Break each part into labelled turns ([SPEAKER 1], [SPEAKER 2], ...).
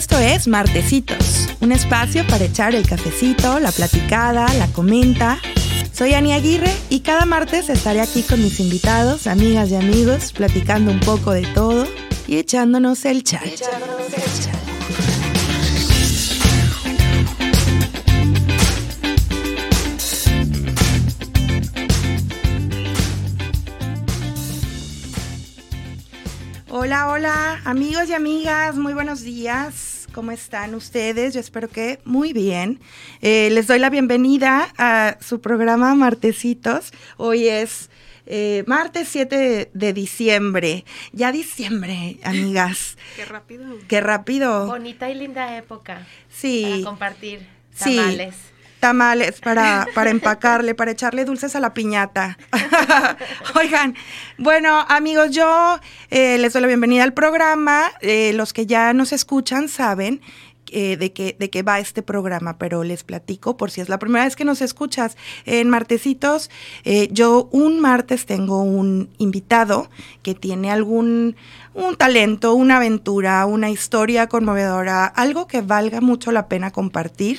[SPEAKER 1] Esto es Martecitos, un espacio para echar el cafecito, la platicada, la comenta. Soy Ani Aguirre y cada martes estaré aquí con mis invitados, amigas y amigos, platicando un poco de todo y echándonos el chat. Hola, hola, amigos y amigas, muy buenos días. ¿Cómo están ustedes? Yo espero que muy bien. Eh, les doy la bienvenida a su programa Martecitos. Hoy es eh, martes 7 de, diciembre. Ya diciembre, amigas.
[SPEAKER 2] Qué rápido.
[SPEAKER 1] Qué rápido.
[SPEAKER 3] Bonita y linda época.
[SPEAKER 1] Sí.
[SPEAKER 3] Para compartir tamales.
[SPEAKER 1] Sí tamales para, para empacarle, para echarle dulces a la piñata. Oigan, bueno, amigos, yo eh, les doy la bienvenida al programa. Eh, los que ya nos escuchan saben eh, de, qué, de qué va este programa, pero les platico por si es la primera vez que nos escuchas. En Martecitos, yo un martes tengo un invitado que tiene algún un talento, una aventura, una historia conmovedora, algo que valga mucho la pena compartir.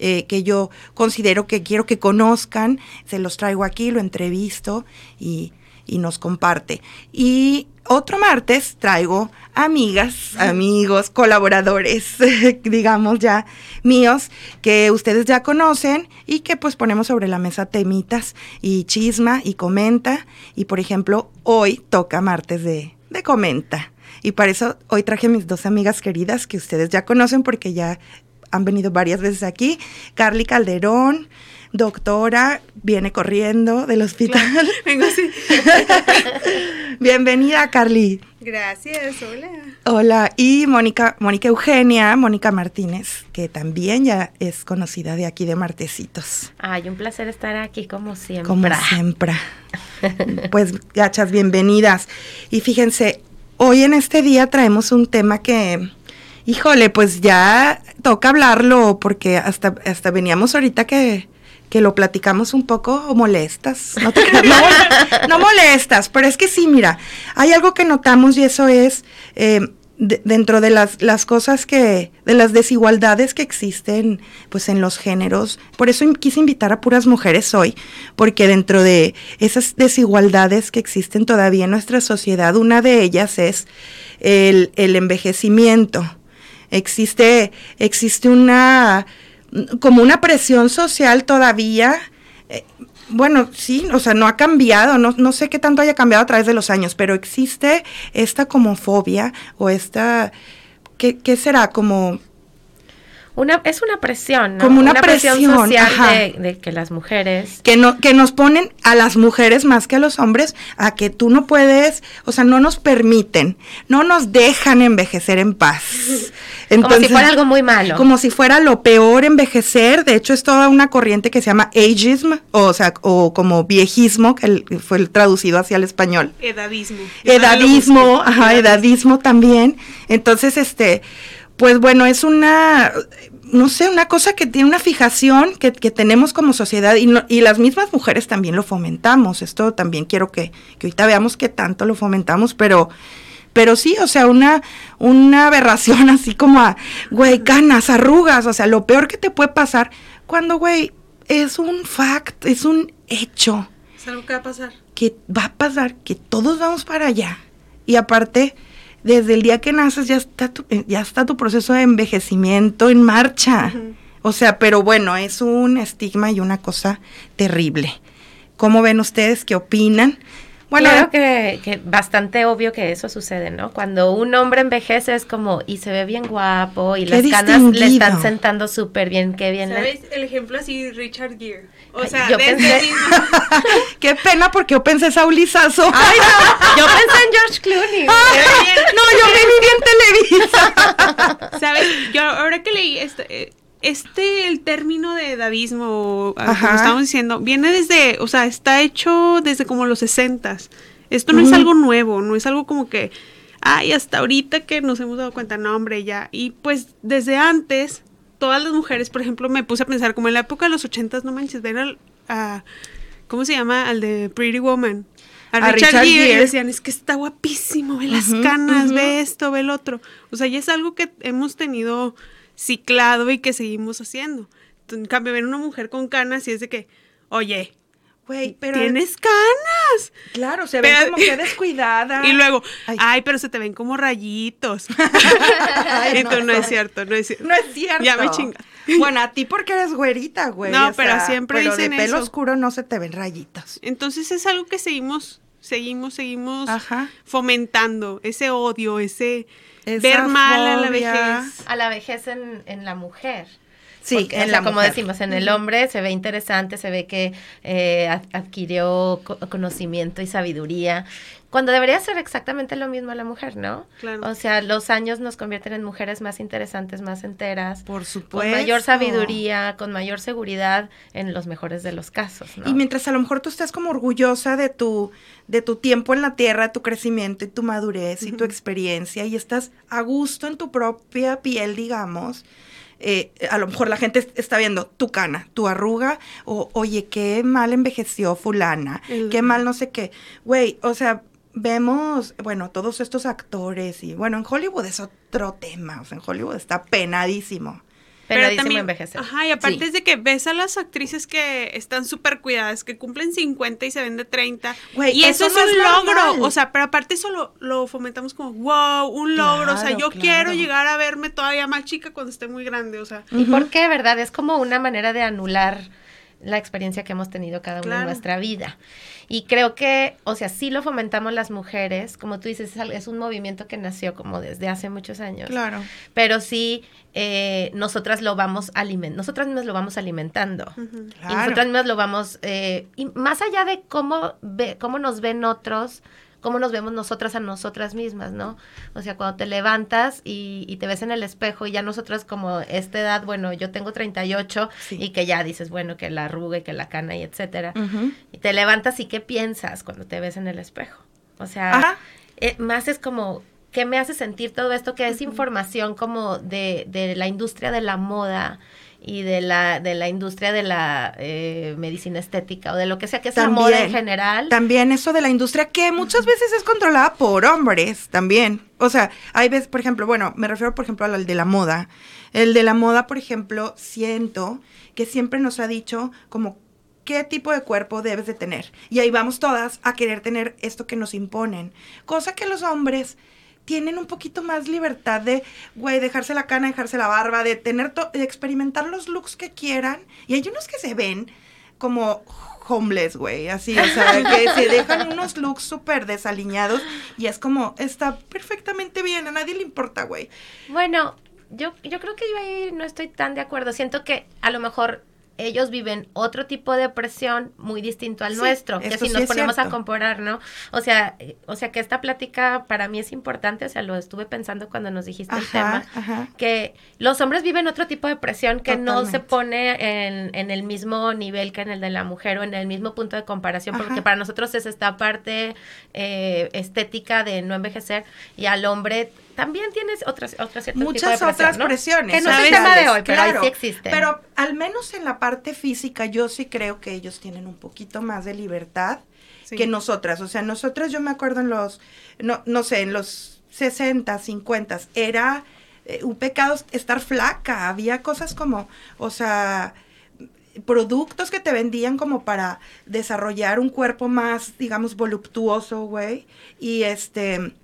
[SPEAKER 1] Eh, que yo considero que quiero que conozcan, se los traigo aquí, lo entrevisto y, nos comparte. Y otro martes traigo amigas, amigos, colaboradores, digamos ya míos, que ustedes ya conocen y que pues ponemos sobre la mesa temitas y chisma y comenta. Y por ejemplo, hoy toca martes de, de comenta. Y para eso hoy traje mis dos amigas queridas que ustedes ya conocen porque ya han venido varias veces aquí. Carly Calderón, doctora, viene corriendo del hospital.
[SPEAKER 2] vengo así.
[SPEAKER 1] Bienvenida, Carly.
[SPEAKER 2] Gracias, hola.
[SPEAKER 1] Hola, y Mónica, Mónica Eugenia, Mónica Martínez, que también ya es conocida de aquí de Martecitos.
[SPEAKER 3] Ay, un placer estar aquí como siempre.
[SPEAKER 1] Como siempre. pues, gachas, bienvenidas. Y fíjense, hoy en este día traemos un tema que híjole, pues ya toca hablarlo porque hasta, hasta veníamos ahorita que, que lo platicamos un poco molestas. No, no, molestas, pero es que sí, mira, hay algo que notamos y eso es eh, dentro de las, las cosas que, de las desigualdades que existen pues en los géneros. Por eso quise invitar a puras mujeres hoy, porque dentro de esas desigualdades que existen todavía en nuestra sociedad, una de ellas es el, el envejecimiento existe, existe una, como una presión social todavía. Eh, bueno, sí, o sea, no ha cambiado, no, no sé qué tanto haya cambiado a través de los años, pero existe esta como fobia o esta, ¿qué, qué será? Como
[SPEAKER 3] una, es una presión,
[SPEAKER 1] ¿no? Como una, presión,
[SPEAKER 3] social de, que las mujeres...
[SPEAKER 1] Que, no, que nos ponen a las mujeres más que a los hombres a que tú no puedes, o sea, no nos permiten, no nos dejan envejecer en paz.
[SPEAKER 3] como si fuera algo muy malo.
[SPEAKER 1] Como si fuera lo peor envejecer. De hecho, es toda una corriente que se llama ageism, o, sea, o como viejismo, que fue traducido hacia el español.
[SPEAKER 2] Edadismo.
[SPEAKER 1] Edadismo, ajá, edadismo también. Entonces, este pues bueno, es una, no sé, una cosa que tiene una fijación que, tenemos como sociedad y, y, las mismas mujeres también lo fomentamos. Esto también quiero que, que ahorita veamos qué tanto lo fomentamos, pero, pero sí, o sea, una, una aberración así como a, güey, canas, arrugas, o sea, lo peor que te puede pasar cuando, güey, es un fact, es un hecho.
[SPEAKER 2] Es algo que va a pasar.
[SPEAKER 1] Que va a pasar, que todos vamos para allá. Y aparte, desde el día que naces ya está tu, eh, ya está tu proceso de envejecimiento en marcha. O sea, pero bueno, es un estigma y una cosa terrible. ¿Cómo ven ustedes? ¿Qué opinan?
[SPEAKER 3] Bueno, claro que, que, bastante obvio que eso sucede, ¿no? Cuando un hombre envejece es como, y se ve bien guapo, y las canas le están sentando súper bien, qué bien.
[SPEAKER 2] ¿Sabes? El ejemplo así, Richard Gere. O sea,
[SPEAKER 3] yo pensé...
[SPEAKER 1] qué pena porque yo pensé Saulizazo.
[SPEAKER 3] Ay, no, yo pensé en George Clooney.
[SPEAKER 1] no, yo me viví en Televisa.
[SPEAKER 2] ¿Sabes? Yo ahora que leí esto... Eh, este, el término de edadismo, ah, como estamos diciendo, viene desde, o sea, está hecho desde como los sesentas. Esto no es algo nuevo, no es algo como que, ay, hasta ahorita que nos hemos dado cuenta, no, hombre, ya. Y pues desde antes, todas las mujeres, por ejemplo, me puse a pensar, como en la época de los ochentas, no manches, ver al, a, ¿cómo se llama? Al de Pretty Woman. a, Richard, Gere, y decían, es que está guapísimo, ve las canas, ve esto, ve el otro. O sea, ya es algo que hemos tenido ciclado y que seguimos haciendo. En cambio, ver una mujer con canas y es de que, oye, Güey, pero. ¡Tienes canas!
[SPEAKER 1] Claro, se ve como que descuidada.
[SPEAKER 2] Y luego, ay. pero se te ven como rayitos. y tú, no, es cierto, no es cierto.
[SPEAKER 1] No es cierto.
[SPEAKER 2] Ya me chinga.
[SPEAKER 1] Bueno, a ti porque eres güerita, güey.
[SPEAKER 2] No, pero siempre pero dicen
[SPEAKER 1] de pelo oscuro no se te ven rayitos.
[SPEAKER 2] Entonces es algo que seguimos, seguimos, seguimos fomentando. Ese odio, ese ver mal a la vejez.
[SPEAKER 3] A la vejez en, en la mujer. Sí, en la como decimos, en el hombre se ve interesante, se ve que eh, adquirió conocimiento y sabiduría, cuando debería ser exactamente lo mismo la mujer, ¿no? Claro. O sea, los años nos convierten en mujeres más interesantes, más enteras.
[SPEAKER 1] Por supuesto.
[SPEAKER 3] Con mayor sabiduría, con mayor seguridad en los mejores de los casos, ¿no?
[SPEAKER 1] Y mientras a lo mejor tú estás como orgullosa de tu, de tu tiempo en la tierra, tu crecimiento y tu madurez y tu experiencia y estás a gusto en tu propia piel, digamos, eh, a lo mejor la gente está viendo tu cana, tu arruga, o oye, qué mal envejeció fulana, qué mal no sé qué. Güey, o sea, vemos, bueno, todos estos actores y bueno, en Hollywood es otro tema, o sea, en Hollywood está penadísimo.
[SPEAKER 3] Pero también envejecer.
[SPEAKER 2] Ajá, y aparte es de que ves a las actrices que están súper cuidadas, que cumplen 50 y se ven de 30. y eso, es un logro. O sea, pero aparte eso lo, fomentamos como, wow, un logro. o sea, yo quiero llegar a verme todavía más chica cuando esté muy grande. O sea.
[SPEAKER 3] ¿Y por qué, verdad? Es como una manera de anular la experiencia que hemos tenido cada uno en nuestra vida. Y creo que, o sea, sí lo fomentamos las mujeres, como tú dices, es un movimiento que nació como desde hace muchos años.
[SPEAKER 1] Claro.
[SPEAKER 3] Pero sí, eh, nosotras lo vamos alimentando, nosotras mismas lo vamos alimentando. Y nosotras mismas lo vamos, eh, y más allá de cómo, ve, cómo nos ven otros, cómo nos vemos nosotras a nosotras mismas, ¿no? O sea, cuando te levantas y, te ves en el espejo y ya nosotras como esta edad, bueno, yo tengo 38 y que ya dices, bueno, que la arruga y que la cana y etcétera. Y te levantas y qué piensas cuando te ves en el espejo. O sea, eh, más es como, ¿qué me hace sentir todo esto? Que es información como de, de la industria de la moda y de la, de la industria de la eh, medicina estética o de lo que sea que sea moda en general.
[SPEAKER 1] También eso de la industria que muchas veces es controlada por hombres también. O sea, hay veces, por ejemplo, bueno, me refiero por ejemplo al de la moda. El de la moda, por ejemplo, siento que siempre nos ha dicho como qué tipo de cuerpo debes de tener. Y ahí vamos todas a querer tener esto que nos imponen. Cosa que los hombres tienen un poquito más libertad de, güey, dejarse la cana, dejarse la barba, de tener, de experimentar los looks que quieran. Y hay unos que se ven como homeless, güey, así, o sea, que se dejan unos looks súper desaliñados y es como, está perfectamente bien, a nadie le importa, güey.
[SPEAKER 3] Bueno, yo, yo creo que yo ahí no estoy tan de acuerdo. Siento que a lo mejor ellos viven otro tipo de presión muy distinto al nuestro, que si nos ponemos a comparar, ¿no? O sea, eh, o sea que esta plática para mí es importante, o sea, lo estuve pensando cuando nos dijiste el tema, que los hombres viven otro tipo de presión que no se pone en, en, el mismo nivel que en el de la mujer o en el mismo punto de comparación, porque para nosotros es esta parte eh, estética de no envejecer y al hombre también tienes otras, otras
[SPEAKER 1] Muchas otras presiones.
[SPEAKER 3] Que no es el tema de hoy, pero ahí sí existen.
[SPEAKER 1] Pero al menos en la parte física, yo sí creo que ellos tienen un poquito más de libertad que nosotras. O sea, nosotras, yo me acuerdo en los, no, no sé, en los 60, 50, era eh, un pecado estar flaca. Había cosas como, o sea, productos que te vendían como para desarrollar un cuerpo más, digamos, voluptuoso, güey. Y este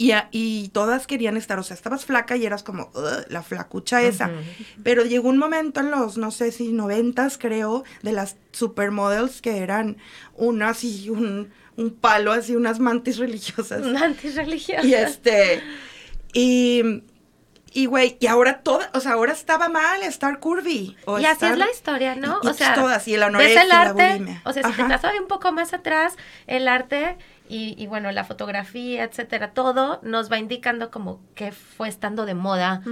[SPEAKER 1] y, todas querían estar, o sea, estabas flaca y eras como la flacucha esa. Pero llegó un momento en los, no sé si noventas, creo, de las supermodels que eran unas y un, un palo, así, unas mantis religiosas.
[SPEAKER 3] Mantis religiosas.
[SPEAKER 1] Y este, y, y güey, y ahora toda, o sea, ahora estaba mal estar curvy.
[SPEAKER 3] y así es la historia, ¿no? o sea,
[SPEAKER 1] todas, y el arte,
[SPEAKER 3] O sea, si te vas un poco más atrás, el arte y, bueno, la fotografía, etcétera, todo nos va indicando como que fue estando de moda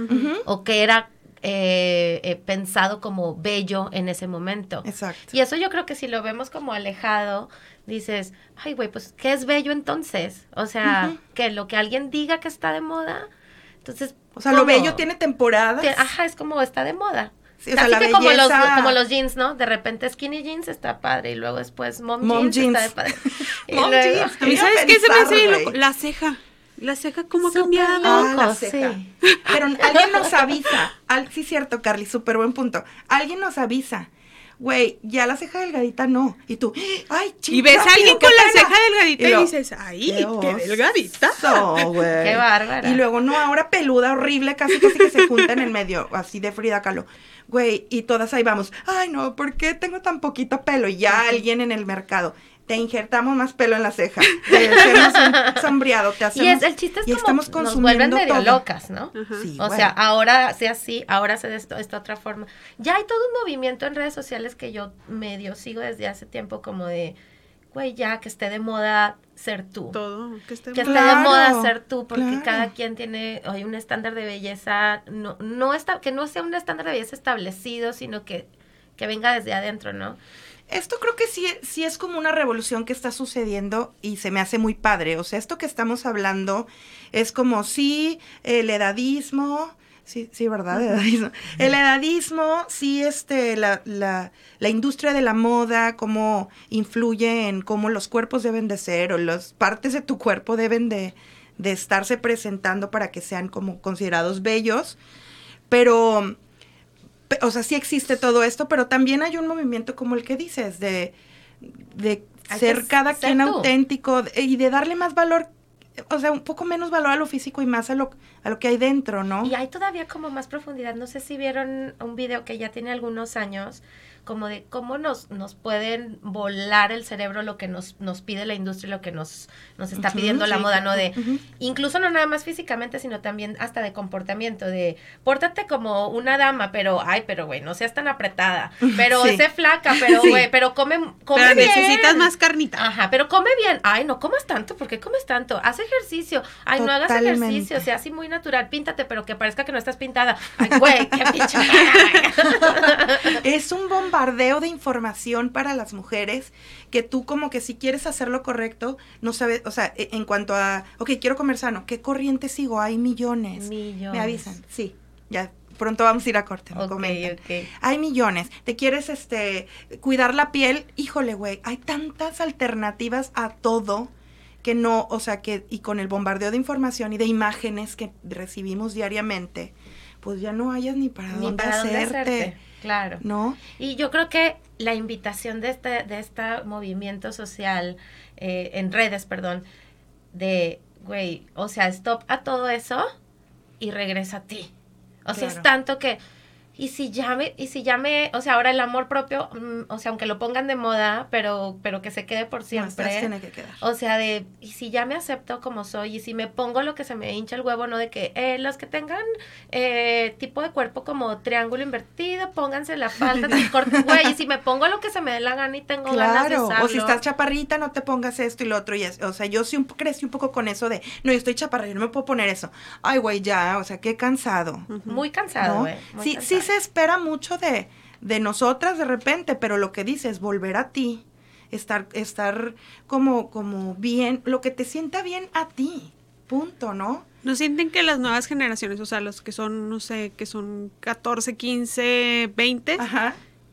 [SPEAKER 3] o que era eh, eh, pensado como bello en ese momento.
[SPEAKER 1] Exacto.
[SPEAKER 3] Y eso yo creo que si lo vemos como alejado, dices, ay, güey, pues, ¿qué es bello entonces? O sea, que lo que alguien diga que está de moda, entonces...
[SPEAKER 1] O sea, lo bello tiene temporadas.
[SPEAKER 3] ajá, es como está de moda. Sí, o sea, la como, los, como los jeans, ¿no? De repente skinny jeans está padre y luego después mom, jeans, está de padre.
[SPEAKER 2] mom jeans. ¿Y sabes qué se me hace? La ceja. La ceja cómo ha cambiado.
[SPEAKER 1] Ah, la ceja. Pero alguien nos avisa. Al, sí, cierto, Carly, súper buen punto. Alguien nos avisa güey, ya la ceja delgadita no. Y tú, ay, chica.
[SPEAKER 2] Y ves a alguien con la ceja delgadita y, dices, ay, qué, delgadita.
[SPEAKER 3] qué bárbara.
[SPEAKER 1] Y luego, no, ahora peluda, horrible, casi casi que se junta en el medio, así de Frida Kahlo. Güey, y todas ahí vamos, ay, no, ¿por qué tengo tan poquito pelo? Y ya alguien en el mercado te injertamos más pelo en la ceja, te hacemos un sombreado, te hacemos...
[SPEAKER 3] Y es, el chiste es como estamos consumiendo nos vuelven medio locas, ¿no? Sí, o sea, ahora sea así, ahora se de esta otra forma. Ya hay todo un movimiento en redes sociales que yo medio sigo desde hace tiempo como de, güey, ya que esté de moda ser tú.
[SPEAKER 2] Todo, que esté,
[SPEAKER 3] que esté de moda ser tú, porque cada quien tiene hoy un estándar de belleza, no, no está, que no sea un estándar de belleza establecido, sino que, que venga desde adentro, ¿no?
[SPEAKER 1] Esto creo que sí, sí es como una revolución que está sucediendo y se me hace muy padre. O sea, esto que estamos hablando es como sí, el edadismo, sí, sí, ¿verdad? El edadismo. El edadismo, sí, este, la, la, la, industria de la moda, cómo influye en cómo los cuerpos deben de ser o las partes de tu cuerpo deben de, de estarse presentando para que sean como considerados bellos. Pero o sea, sí existe todo esto, pero también hay un movimiento como el que dices, de, de ser cada quien auténtico y de darle más valor, o sea, un poco menos valor a lo físico y más a lo, a lo que hay dentro, ¿no?
[SPEAKER 3] Y hay todavía como más profundidad. No sé si vieron un video que ya tiene algunos años como de cómo nos, nos pueden volar el cerebro lo que nos, nos pide la industria, lo que nos, nos está pidiendo la moda, ¿no? De, incluso no nada más físicamente, sino también hasta de comportamiento, de pórtate como una dama, pero, ay, pero güey, no seas tan apretada, pero sé flaca, pero güey, pero come, come
[SPEAKER 2] pero necesitas más carnita.
[SPEAKER 3] Ajá, pero come bien, ay, no comas tanto, ¿por qué comes tanto? Haz ejercicio, ay, no hagas ejercicio, sea así muy natural, píntate, pero que parezca que no estás pintada. Ay, güey, qué pinche.
[SPEAKER 1] es un bomba de información para las mujeres que tú como que si quieres hacer lo correcto, no sabes, o sea, e, en cuanto a, ok, quiero comer sano, ¿qué corriente sigo? Hay millones.
[SPEAKER 3] Millones.
[SPEAKER 1] Me avisan, sí, ya pronto vamos a ir a corte, me Hay millones. ¿Te quieres este cuidar la piel? Híjole, güey, hay tantas alternativas a todo que no, o sea, que y con el bombardeo de información y de imágenes que recibimos diariamente, pues ya no hayas ni para dónde hacerte.
[SPEAKER 3] Claro.
[SPEAKER 1] ¿No?
[SPEAKER 3] Y yo creo que la invitación de este, de este movimiento social, eh, en redes, perdón, de, güey, o sea, stop a todo eso y regresa a ti. O sea, es tanto que y si ya me, y si ya me, o sea, ahora el amor propio, mm, o sea, aunque lo pongan de moda, pero, pero que se quede por siempre.
[SPEAKER 1] tiene que quedar.
[SPEAKER 3] O sea, de, y si ya me acepto como soy, y si me pongo lo que se me hincha el huevo, no de que eh, los que tengan eh, tipo de cuerpo como triángulo invertido, pónganse la falda corte, güey, y si me pongo lo que se me dé la gana y tengo ganas de usarlo.
[SPEAKER 1] O si estás chaparrita, no te pongas esto y lo otro. Y es, o sea, yo sí un, crecí un poco con eso de, no, yo estoy chaparrita, no me puedo poner eso. Ay, güey, ya, o sea, qué cansado.
[SPEAKER 3] Muy cansado, güey.
[SPEAKER 1] Sí, sí se espera mucho de, de nosotras de repente, pero lo que dices, volver a ti, estar, estar como, como bien, lo que te sienta bien a ti, punto, ¿no?
[SPEAKER 2] ¿No sienten que las nuevas generaciones, o sea, los que son, no sé, que son 14, 15, 20,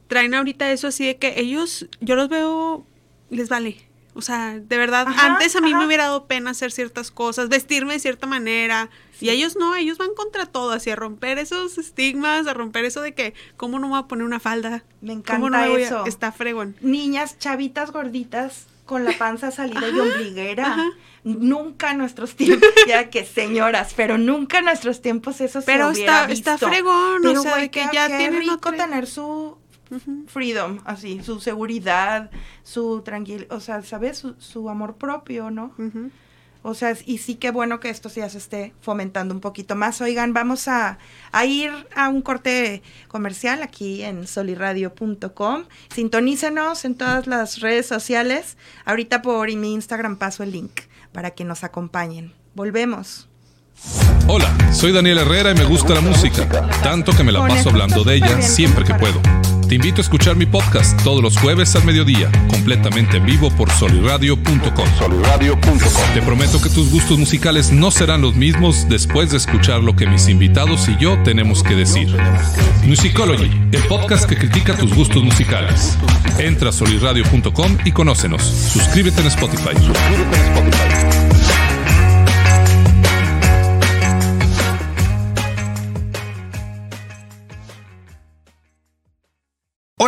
[SPEAKER 2] traen ahorita eso así de que ellos, yo los veo, les vale. O sea, de verdad, antes a mí me hubiera dado pena hacer ciertas cosas, vestirme de cierta manera. Y ellos no, ellos van contra todo, así a romper esos estigmas, a romper eso de que, ¿cómo no me voy a poner una falda?
[SPEAKER 1] Me encanta eso.
[SPEAKER 2] está fregón.
[SPEAKER 1] Niñas, chavitas gorditas, con la panza salida y ombliguera. Nunca en nuestros tiempos, ya que señoras, pero nunca en nuestros tiempos eso
[SPEAKER 2] pero
[SPEAKER 1] se hubiera
[SPEAKER 2] está, está fregón, o sea, que ya tienen
[SPEAKER 1] rico tener su freedom, así, su seguridad, su tranquilidad, o sea, ¿sabes? Su, amor propio, ¿no? O sea, y sí que bueno que esto ya se esté fomentando un poquito más. Oigan, vamos a, ir a un corte comercial aquí en soliradio.com. Sintonícenos en todas las redes sociales. Ahorita por mi Instagram paso el link para que nos acompañen. Volvemos.
[SPEAKER 4] Hola, soy Daniel Herrera y me gusta la música, tanto que me la paso hablando de ella siempre que puedo. Te invito a escuchar mi podcast todos los jueves al mediodía, completamente en vivo por soliradio.com. Te prometo que tus gustos musicales no serán los mismos después de escuchar lo que mis invitados y yo tenemos que decir. Musicology, el podcast que critica tus gustos musicales. Entra a soliradio.com y conócenos. Suscríbete en Spotify. Suscríbete en Spotify.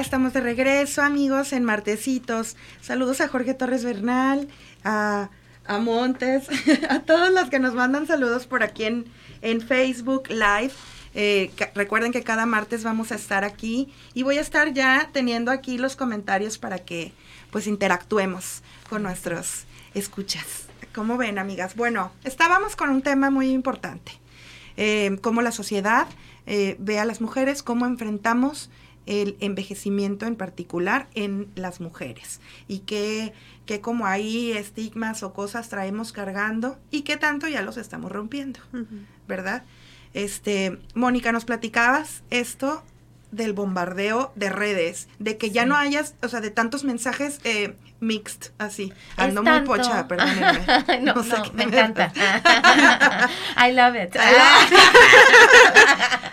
[SPEAKER 1] Estamos de regreso, amigos, en Martecitos. Saludos a Jorge Torres Bernal, a, Montes, a todos los que nos mandan saludos por aquí en, en Facebook Live. Eh, recuerden que cada martes vamos a estar aquí y voy a estar ya teniendo aquí los comentarios para que pues interactuemos con nuestros escuchas. ¿Cómo ven, amigas? Bueno, estábamos con un tema muy importante. Eh, cómo la sociedad eh, ve a las mujeres, cómo enfrentamos el envejecimiento en particular en las mujeres y que, que como hay estigmas o cosas traemos cargando y que tanto ya los estamos rompiendo, ¿verdad? Este, Mónica, nos platicabas esto del bombardeo de redes, de que ya no hayas, o sea, de tantos mensajes eh, mixed, así. Ando muy pocha, perdónenme.
[SPEAKER 3] no, no, me encanta. I love it.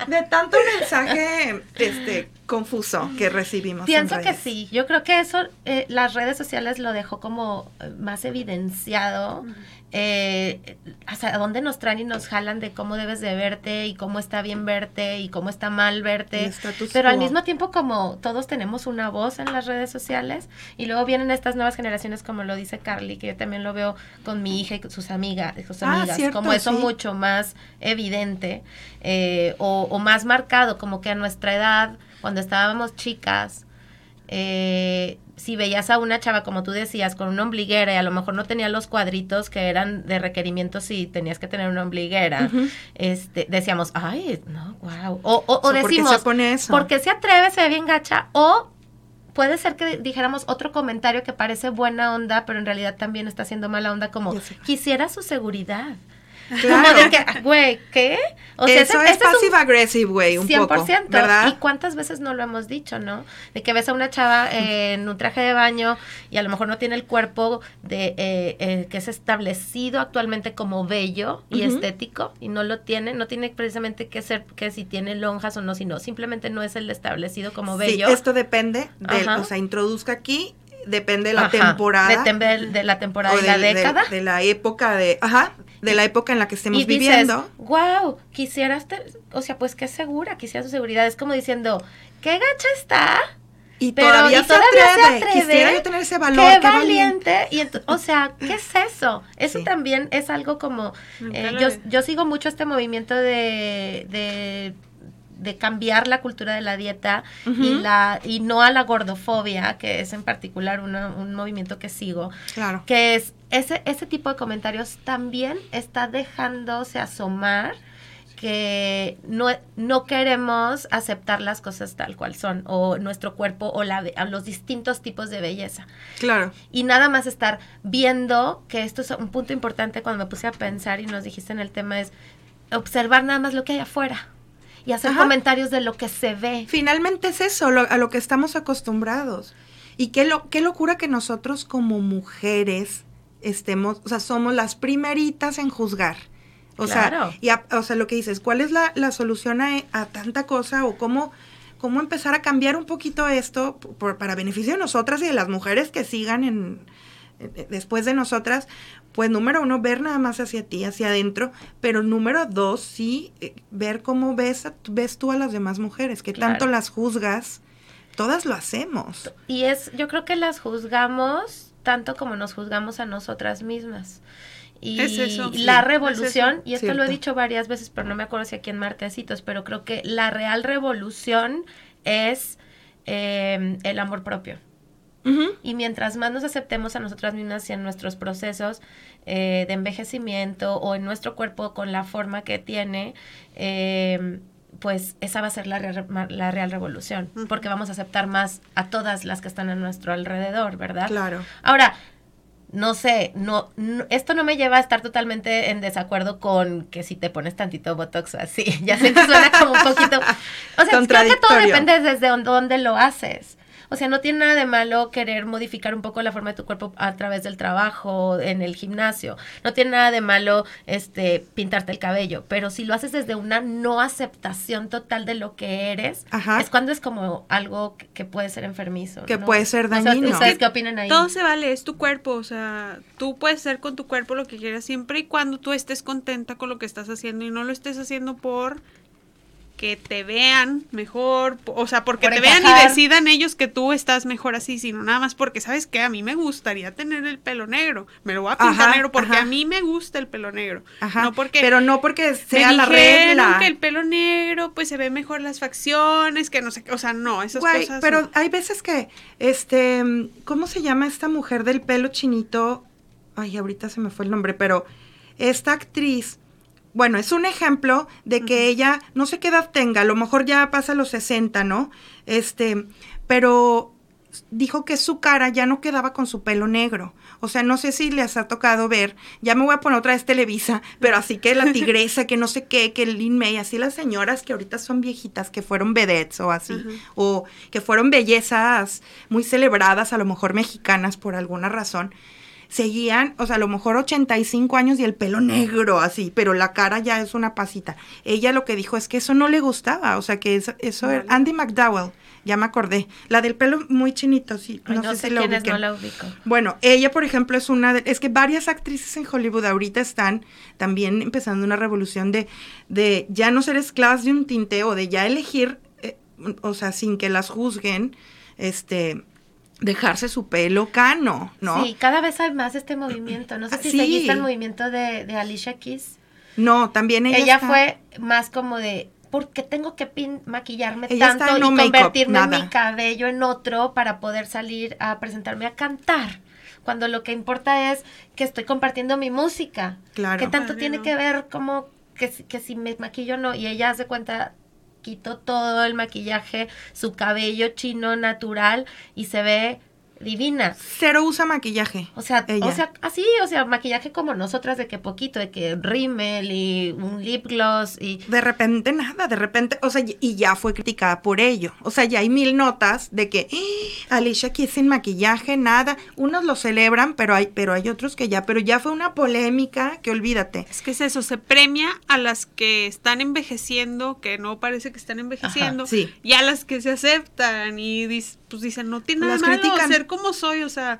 [SPEAKER 1] de tanto mensaje este confuso que recibimos.
[SPEAKER 3] Pienso que sí. Yo creo que eso eh, las redes sociales lo dejó como eh, más evidenciado eh, hasta dónde nos traen y nos jalan de cómo debes de verte y cómo está bien verte y cómo está mal verte. Pero al mismo tiempo como todos tenemos una voz en las redes sociales y luego vienen estas nuevas generaciones como lo dice Carly, que yo también lo veo con mi hija y sus amigas, sus ah, amigas, como eso mucho más evidente eh, o, o más marcado, como que a nuestra edad, cuando estábamos chicas, eh, si veías a una chava, como tú decías, con una ombliguera y a lo mejor no tenía los cuadritos que eran de requerimientos y tenías que tener una ombliguera, este, decíamos, ay, no, wow. O, o, decimos, ¿por qué, se porque se atreve, se ve bien gacha, o puede ser que dijéramos otro comentario que parece buena onda, pero en realidad también está haciendo mala onda, como quisiera su seguridad. Claro. güey, ¿qué?
[SPEAKER 1] O sea, Eso es passive aggressive, güey, un 100%, poco, ¿verdad?
[SPEAKER 3] ¿Y cuántas veces no lo hemos dicho, no? De que ves a una chava en un traje de baño y a lo mejor no tiene el cuerpo de eh, eh, que es establecido actualmente como bello y estético y no lo tiene, no tiene precisamente que ser que si tiene lonjas o no, sino simplemente no es el establecido como bello.
[SPEAKER 1] Sí, esto depende de, o sea, introduzca aquí depende de la temporada.
[SPEAKER 3] Depende de, la temporada y la década.
[SPEAKER 1] De, la época de, ajá, de la época en la que estemos viviendo.
[SPEAKER 3] Wow, quisieras, o sea, pues qué segura, quisiera su seguridad. Es como diciendo, qué gacha está.
[SPEAKER 1] Y todavía, se, atreve. Quisiera yo tener ese valor.
[SPEAKER 3] Qué, valiente. Y o sea, ¿qué es eso? Eso también es algo como. Eh, yo, yo sigo mucho este movimiento de, de de, cambiar la cultura de la dieta y, la, y no a la gordofobia, que es en particular un movimiento que sigo,
[SPEAKER 1] claro.
[SPEAKER 3] que es ese, ese tipo de comentarios también está dejándose asomar que no, no queremos aceptar las cosas tal cual son, o nuestro cuerpo, o la, los distintos tipos de belleza.
[SPEAKER 1] Claro.
[SPEAKER 3] Y nada más estar viendo, que esto es un punto importante cuando me puse a pensar y nos dijiste en el tema, es observar nada más lo que hay afuera y hacer comentarios de lo que se ve.
[SPEAKER 1] Finalmente es eso, a lo que estamos acostumbrados. Y qué, lo, qué locura que nosotros como mujeres estemos, o sea, somos las primeritas en juzgar. O sea, y o sea, lo que dices, ¿cuál es la, solución a, tanta cosa o cómo, cómo empezar a cambiar un poquito esto para beneficio de nosotras y de las mujeres que sigan en, después de nosotras? Pues número uno, ver nada más hacia ti, hacia adentro, pero número dos, sí, eh, ver cómo ves, ves tú a las demás mujeres, que tanto las juzgas, todas lo hacemos.
[SPEAKER 3] Y es, yo creo que las juzgamos tanto como nos juzgamos a nosotras mismas. Y la revolución, y esto lo he dicho varias veces, pero no me acuerdo si aquí en Martecitos, pero creo que la real revolución es em, el amor propio. Y mientras más nos aceptemos a nosotras mismas y en nuestros procesos eh, de envejecimiento o en nuestro cuerpo con la forma que tiene, em, pues esa va a ser la, la real revolución, porque vamos a aceptar más a todas las que están a nuestro alrededor, ¿verdad?
[SPEAKER 1] Claro.
[SPEAKER 3] Ahora, no sé, no, esto no me lleva a estar totalmente en desacuerdo con que si te pones tantito botox o así, ya sé que suena como un poquito, o sea, creo que todo depende desde dónde lo haces. O sea, no tiene nada de malo querer modificar un poco la forma de tu cuerpo a través del trabajo, en el gimnasio. No tiene nada de malo este pintarte el cabello, pero si lo haces desde una no aceptación total de lo que eres, es cuando es como algo que, puede ser enfermizo.
[SPEAKER 1] Que puede ser dañino.
[SPEAKER 3] ¿Ustedes qué opinan ahí?
[SPEAKER 2] Todo se vale, es tu cuerpo, o sea, tú puedes ser con tu cuerpo lo que quieras siempre y cuando tú estés contenta con lo que estás haciendo y no lo estés haciendo por que te vean mejor, o sea, porque te vean y decidan ellos que tú estás mejor así, sino nada más porque, ¿sabes qué? A mí me gustaría tener el pelo negro, me lo voy a pintar negro porque a mí me gusta el pelo negro.
[SPEAKER 1] No porque Pero no porque sea la regla.
[SPEAKER 2] que el pelo negro pues se ve mejor las facciones, que no sé, o sea, no, esas cosas.
[SPEAKER 1] Pero hay veces que, este, ¿cómo se llama esta mujer del pelo chinito? Ay, ahorita se me fue el nombre, pero esta actriz bueno, es un ejemplo de que ella, no sé qué edad tenga, a lo mejor ya pasa los 60, ¿no? Este, pero dijo que su cara ya no quedaba con su pelo negro. O sea, no sé si les ha tocado ver, ya me voy a poner otra vez Televisa, pero así que la tigresa, que no sé qué, que el Lin May, así las señoras que ahorita son viejitas, que fueron vedettes o así, o que fueron bellezas muy celebradas, a lo mejor mexicanas por alguna razón seguían, o sea, a lo mejor 85 años y el pelo negro así, pero la cara ya es una pasita. Ella lo que dijo es que eso no le gustaba, o sea, que eso, eso era Andy McDowell. Ya me acordé. La del pelo muy chinito, sí.
[SPEAKER 3] No, sé, si la no la ubico.
[SPEAKER 1] Bueno, ella, por ejemplo, es una de... Es que varias actrices en Hollywood ahorita están también empezando una revolución de, de ya no ser esclavas de un tinte o de ya elegir, eh, o sea, sin que las juzguen, este dejarse su pelo cano, ¿no?
[SPEAKER 3] Sí, cada vez hay más este movimiento. No sé si seguiste el movimiento de, Alicia Keys.
[SPEAKER 1] No, también ella.
[SPEAKER 3] Ella fue más como de, ¿por qué tengo que maquillarme tanto y convertirme mi cabello en otro para poder salir a presentarme a cantar? Cuando lo que importa es que estoy compartiendo mi música. Claro. ¿Qué tanto tiene que ver como que, que si me maquillo no? Y ella hace cuenta quitó todo el maquillaje, su cabello chino natural y se ve divina.
[SPEAKER 1] Cero usa maquillaje.
[SPEAKER 3] O sea, o sea, así, o sea, maquillaje como nosotras de que poquito, de que rímel y un lip gloss y
[SPEAKER 1] de repente nada, de repente, o sea, y ya fue criticada por ello. O sea, ya hay mil notas de que ¡Ah! Alicia aquí sin maquillaje, nada. Unos lo celebran, pero hay pero hay otros que ya, pero ya fue una polémica que olvídate.
[SPEAKER 2] Es que es eso, se premia a las que están envejeciendo, que no parece que están envejeciendo, y a las que se aceptan y pues dicen, no tiene nada malo ser como soy, o sea,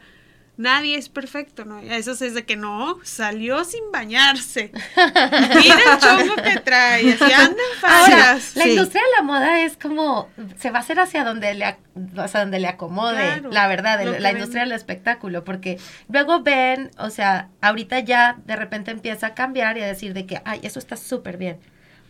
[SPEAKER 2] nadie es perfecto, ¿no? Eso es de que no, salió sin bañarse. Mira el chongo que trae, así andan fallas.
[SPEAKER 3] la industria de la moda es como, se va a hacer hacia donde le, hacia donde le acomode, la verdad, la industria del espectáculo, porque luego ven, o sea, ahorita ya de repente empieza a cambiar y a decir de que, ay, eso está súper bien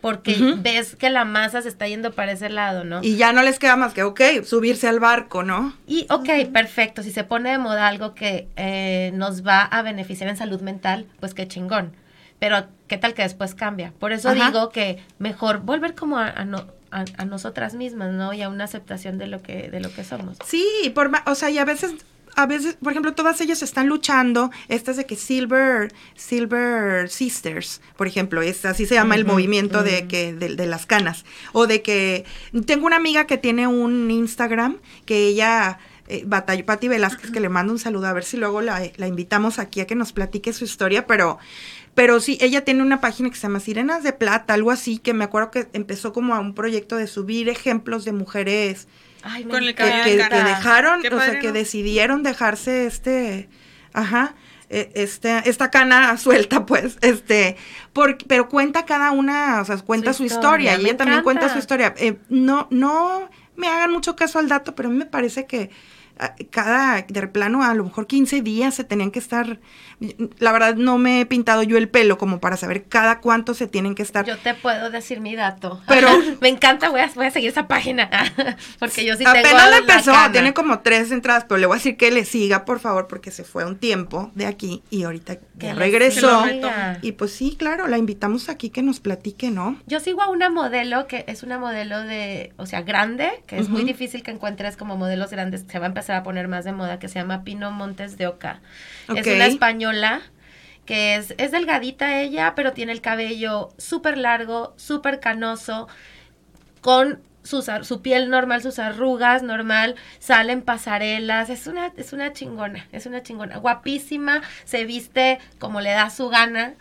[SPEAKER 3] porque ves que la masa se está yendo para ese lado, ¿no?
[SPEAKER 1] Y ya no les queda más que, ok, subirse al barco, ¿no?
[SPEAKER 3] Y, ok, perfecto, si se pone de moda algo que eh, nos va a beneficiar en salud mental, pues qué chingón. Pero, ¿qué tal que después cambia? Por eso digo que mejor volver como a, no, a, nosotras mismas, ¿no? Y a una aceptación de lo que, de lo que somos.
[SPEAKER 1] Sí, por, o sea, y a veces a veces, por ejemplo, todas ellas están luchando, estas de que Silver, Silver Sisters, por ejemplo, es así se llama el movimiento de que de, las canas, o de que tengo una amiga que tiene un Instagram que ella eh, batalló, Pati Velázquez, que le mando un saludo, a ver si luego la, la, invitamos aquí a que nos platique su historia, pero, pero sí, ella tiene una página que se llama Sirenas de Plata, algo así, que me acuerdo que empezó como a un proyecto de subir ejemplos de mujeres
[SPEAKER 2] con el
[SPEAKER 1] que, que, dejaron, o sea, que decidieron dejarse este, ajá, e, este, esta cana suelta, pues, este, pero cuenta cada una, o sea, cuenta su, historia, y ella también cuenta su historia. Eh, no, no me hagan mucho caso al dato, pero a mí me parece que cada, de plano, a lo mejor 15 días se tenían que estar, la verdad no me he pintado yo el pelo como para saber cada cuánto se tienen que estar.
[SPEAKER 3] Yo te puedo decir mi dato, pero me encanta, voy a, voy a seguir esa página, porque yo sí tengo
[SPEAKER 1] Apenas le empezó, tiene como tres entradas, pero le voy a decir que le siga, por favor, porque se fue un tiempo de aquí y ahorita que regresó. Y pues sí, claro, la invitamos aquí que nos platique, ¿no?
[SPEAKER 3] Yo sigo a una modelo que es una modelo de, o sea, grande, que es muy difícil que encuentres como modelos grandes, se va a empezar va a poner más de moda, que se llama Pino Montes de Oca. Es una española que es, es delgadita ella, pero tiene el cabello súper largo, súper canoso, con su piel normal, sus arrugas normal, salen pasarelas, es una, es una chingona, es una chingona, guapísima, se viste como le da su gana,